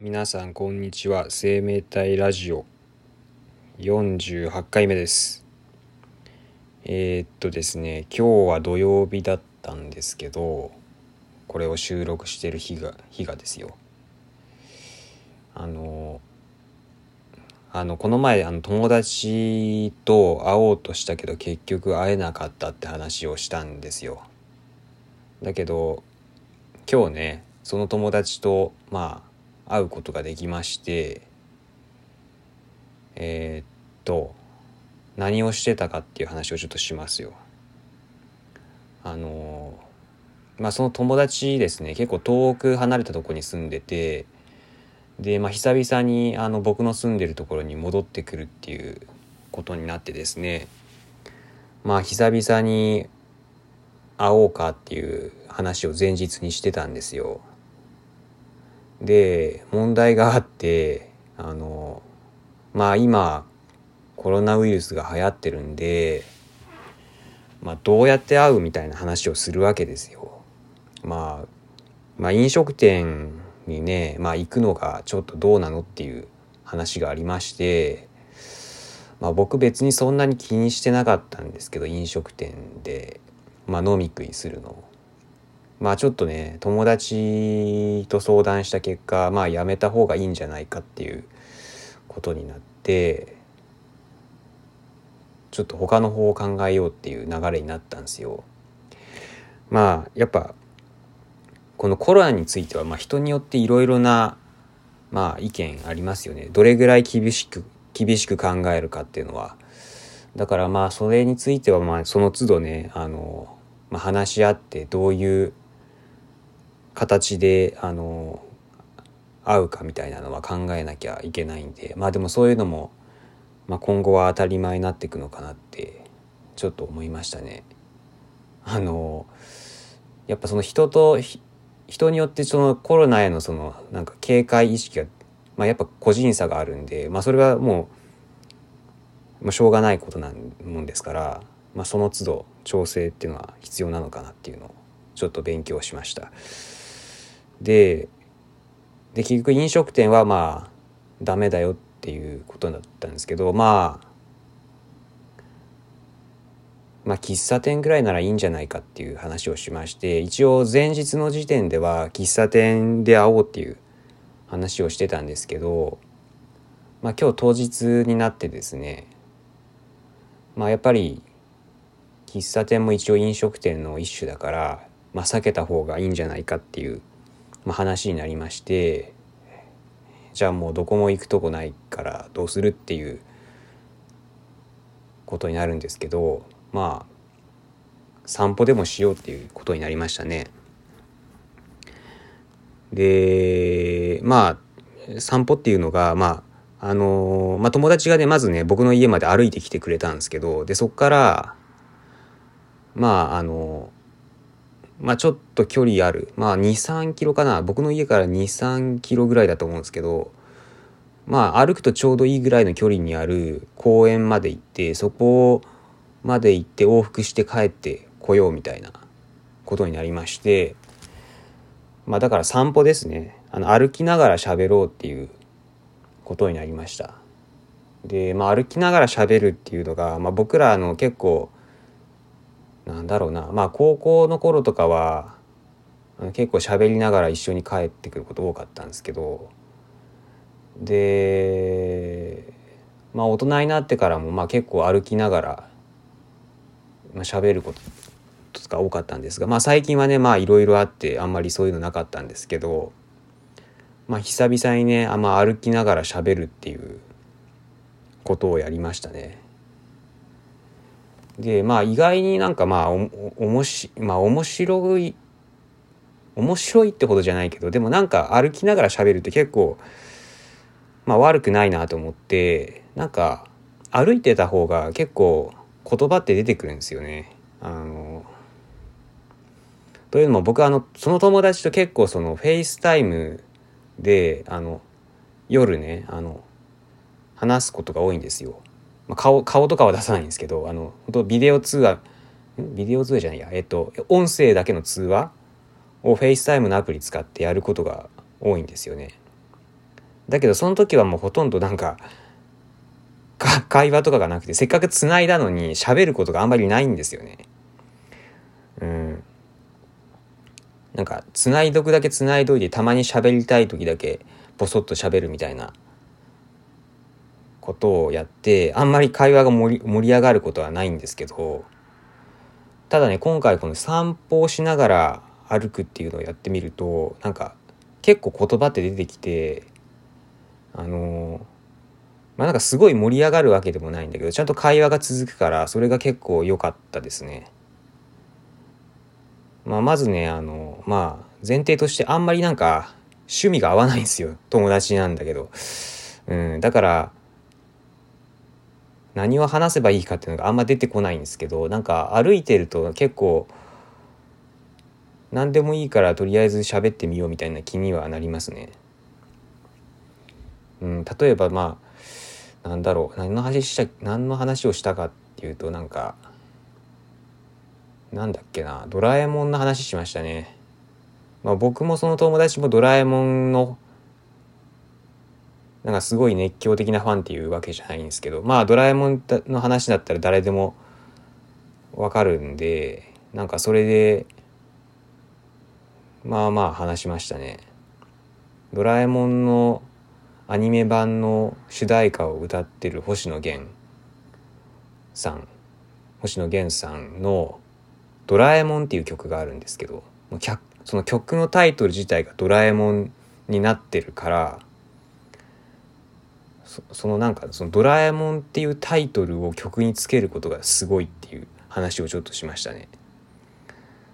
皆さんこんにちは。生命体ラジオ48回目です。えー、っとですね今日は土曜日だったんですけどこれを収録してる日が日がですよ。あのあのこの前あの友達と会おうとしたけど結局会えなかったって話をしたんですよ。だけど今日ねその友達とまあ会うことができましてえー、っと何をしてたかっていう話をちょっとしますよ。あのまあその友達ですね結構遠く離れたとこに住んでてでまあ久々にあの僕の住んでるところに戻ってくるっていうことになってですねまあ久々に会おうかっていう話を前日にしてたんですよ。で問題があってあのまあ今コロナウイルスが流行ってるんで、まあ、どうやって会うみたいな話をするわけですよ。まあ、まあ飲食店にね、まあ、行くのがちょっとどうなのっていう話がありまして、まあ、僕別にそんなに気にしてなかったんですけど飲食店で、まあ、飲み食いするの。まあちょっとね友達と相談した結果まあやめた方がいいんじゃないかっていうことになってちょっと他の方を考えようっていう流れになったんですよ。まあやっぱこのコロナについてはまあ人によっていろいろなまあ意見ありますよね。どれぐらい厳しく厳しく考えるかっていうのは。だからまあそれについてはまあその都度ねあの、まあ、話し合ってどういう形であの会うかみたいなのは考えなきゃいけないんでまあでもそういうのも、まあ、今後は当たり前になっていくのかなってちょっと思いましたね。あのやっぱその人と人によってそのコロナへのそのなんか警戒意識が、まあ、やっぱ個人差があるんで、まあ、それはもう、まあ、しょうがないことなんもんですから、まあ、その都度調整っていうのは必要なのかなっていうのをちょっと勉強しました。でで結局飲食店はまあダメだよっていうことだったんですけどまあまあ喫茶店ぐらいならいいんじゃないかっていう話をしまして一応前日の時点では喫茶店で会おうっていう話をしてたんですけどまあ今日当日になってですねまあやっぱり喫茶店も一応飲食店の一種だからまあ避けた方がいいんじゃないかっていうまあ、話になりましてじゃあもうどこも行くとこないからどうするっていうことになるんですけどまあ散歩でもしようっていうことになりましたね。でまあ散歩っていうのがまああのまあ、友達がねまずね僕の家まで歩いてきてくれたんですけどでそっからまああのまあちょっと距離ある。まあ2、3キロかな。僕の家から2、3キロぐらいだと思うんですけど、まあ歩くとちょうどいいぐらいの距離にある公園まで行って、そこまで行って往復して帰ってこようみたいなことになりまして、まあだから散歩ですね。あの歩きながら喋ろうっていうことになりました。で、まあ歩きながら喋るっていうのが、まあ僕らの結構なんだろうなまあ高校の頃とかは結構喋りながら一緒に帰ってくること多かったんですけどでまあ大人になってからもまあ結構歩きながら、まあ、喋ることとか多かったんですがまあ最近はねまあいろいろあってあんまりそういうのなかったんですけどまあ久々にねあんま歩きながら喋るっていうことをやりましたね。でまあ意外になんかまあおもしまあ面白い面白いってほどじゃないけどでもなんか歩きながら喋るって結構まあ悪くないなと思ってなんか歩いてた方が結構言葉って出てくるんですよね。あのというのも僕あのその友達と結構その FaceTime であの夜ねあの話すことが多いんですよ。まあ、顔顔とかは出さないんですけどあの本当ビデオ通話ビデオ通話じゃないやえっと音声だけの通話を FaceTime のアプリ使ってやることが多いんですよね。だけどその時はもうほとんどなんか会話とかがなくてせっかく繋いだのに喋ることがあんまりないんですよね。うんなんか繋いどくだけ繋いどいてたまに喋りたい時だけボソッと喋るみたいなことをやってあんまり会話が盛り盛り上がることはないんですけどただね今回この散歩をしながら歩くっていうのをやってみるとなんか結構言葉って出てきてあのまあなんかすごい盛り上がるわけでもないんだけどちゃんと会話が続くからそれが結構良かったですね。まあ、まずねあのまあ前提としてあんまりなんか趣味が合わないんですよ友達なんだけど、うん、だから何を話せばいいかっていうのがあんま出てこないんですけどなんか歩いてると結構何でもいいからとりあえず喋ってみようみたいな気にはなりますね。うん、例えばまあなんだろう何の話した何の話をしたかっていうとなんかなんだっけなドラえもんの話しましたね。まあ、僕もその友達もドラえもんのなんかすごい熱狂的なファンっていうわけじゃないんですけどまあドラえもんの話だったら誰でもわかるんでなんかそれでまあまあ話しましたね。ドラえもんのアニメ版の主題歌を歌ってる星野源さん星野源さんの「ドラえもん」っていう曲があるんですけどその曲のタイトル自体が「ドラえもん」になってるからそのなんかその「ドラえもん」っていうタイトルを曲につけることがすごいっていう話をちょっとしましたね。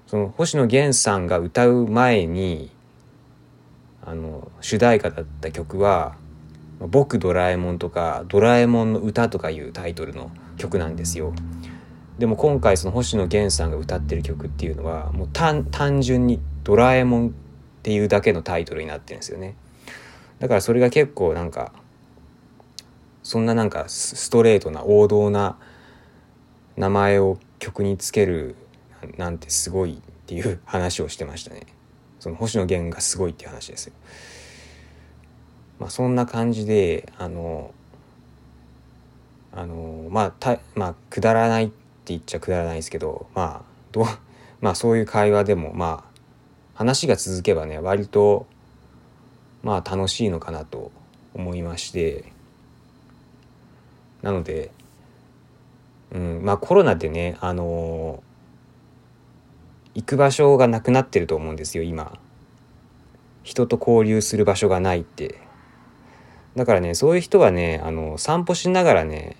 その星野源さんが歌う前にあの主題歌だった曲は「僕ドラえもん」とか「ドラえもんの歌」とかいうタイトルの曲なんですよ。でも今回その星野源さんが歌ってる曲っていうのはもう単純に「ドラえもん」っていうだけのタイトルになってるんですよね。だからそれが結構なんかそんななんかストレートな王道な名前を曲につけるなんてすごいっていう話をしてましたね。その星野源がすごいっていう話ですよ。まあそんな感じであのあのまあたまあくだらないって言っちゃくだらないですけどまあどう まあそういう会話でもまあ話が続けばね割とまあ楽しいのかなと思いましてなので、うん、まあコロナでねあの行く場所がなくなってると思うんですよ今。人と交流する場所がないって。だからねそういう人はねあの散歩しながらね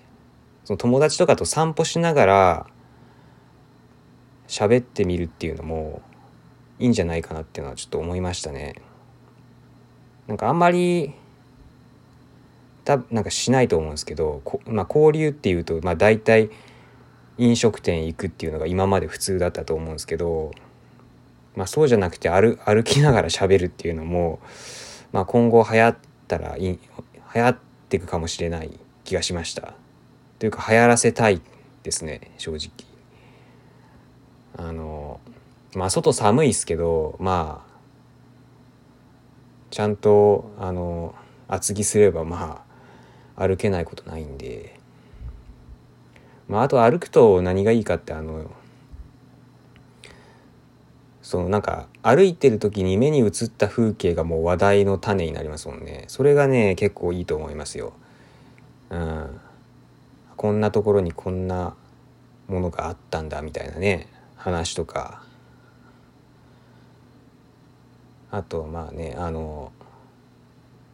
その友達とかと散歩しながら喋ってみるっていうのもいいんじゃないかなっていうのはちょっと思いましたね。なんかあんまりたなんかしないと思うんですけどまあ、交流っていうと、まあ、大体飲食店行くっていうのが今まで普通だったと思うんですけど、まあ、そうじゃなくて歩歩きながら喋るっていうのも、まあ、今後流行ったらい流行っていくかもしれない気がしました。というか流行らせたいですね正直。あのまあ外寒いですけどまあちゃんとあの厚着すればまあ歩けないことないんで。まあ、あと歩くと何がいいかってあのそのなんか歩いてる時に目に映った風景がもう話題の種になりますもんね。それがね結構いいと思いますよ。うん、こんなところにこんなものがあったんだみたいなね。話とか。あとまあねあの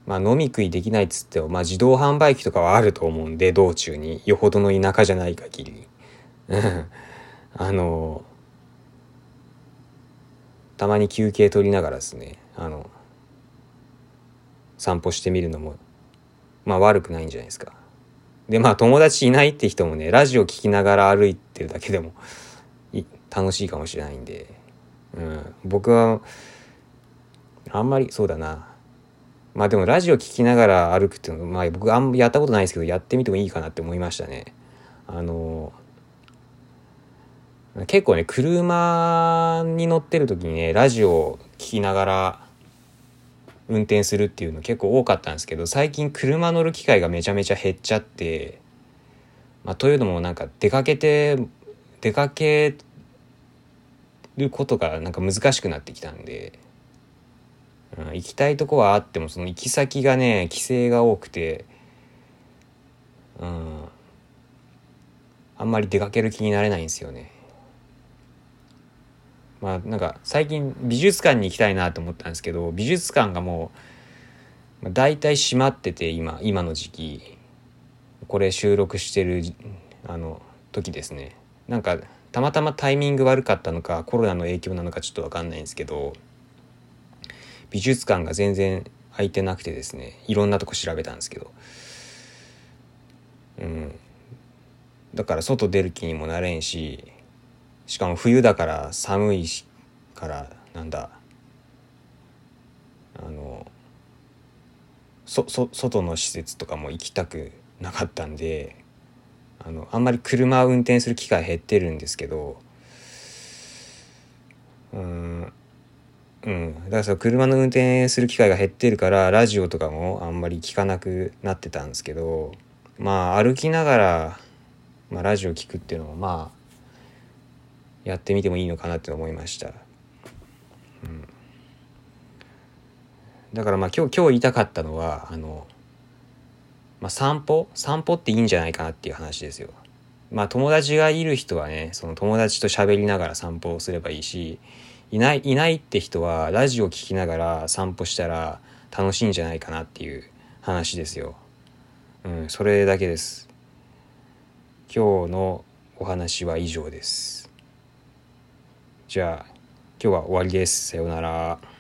まあ、飲み食いできないっつっても、まあ、自動販売機とかはあると思うんで道中に。よほどの田舎じゃない限り。あのたまに休憩取りながらですねあの散歩してみるのもまあ悪くないんじゃないですか。でまあ友達いないって人もねラジオ聴きながら歩いてるだけでも楽しいかもしれないんで、うん、僕はあんまりそうだな。まあでもラジオ聴きながら歩くっていうのまあ僕あんまやったことないですけどやってみてもいいかなって思いましたね。あの結構ね車に乗ってる時にねラジオ聴きながら運転するっていうの結構多かったんですけど最近車乗る機会がめちゃめちゃ減っちゃって、まあ、というのもなんか出かけて出かけることがなんか難しくなってきたんで、行きたいとこはあってもその行き先がね規制が多くて、うん、あんまり出かける気になれないんですよね。まあなんか最近美術館に行きたいなと思ったんですけど美術館がもう大体閉まってて今今の時期これ収録してるあの時ですねなんかたまたまタイミング悪かったのかコロナの影響なのかちょっと分かんないんですけど美術館が全然空いてなくてですねいろんなとこ調べたんですけど。うん。だから外出る気にもなれんししかも冬だから寒いしからなんだ。あのそそ外の施設とかも行きたくなかったんであのあんまり車を運転する機会減ってるんですけどうん。うんだからさ車の運転する機会が減ってるからラジオとかもあんまり聞かなくなってたんですけどまあ歩きながら、まあ、ラジオ聞くっていうのもまあやってみてもいいのかなって思いました。うん、だからまあ今日今日言いたかったのはあの、まあ、散歩？散歩っていいんじゃないかなっていう話ですよ。まあ友達がいる人はねその友達と喋りながら散歩をすればいいしいないいないって人はラジオ聴きながら散歩したら楽しいんじゃないかなっていう話ですよ。うん、それだけです。今日のお話は以上です。じゃあ今日は終わりです。さようなら。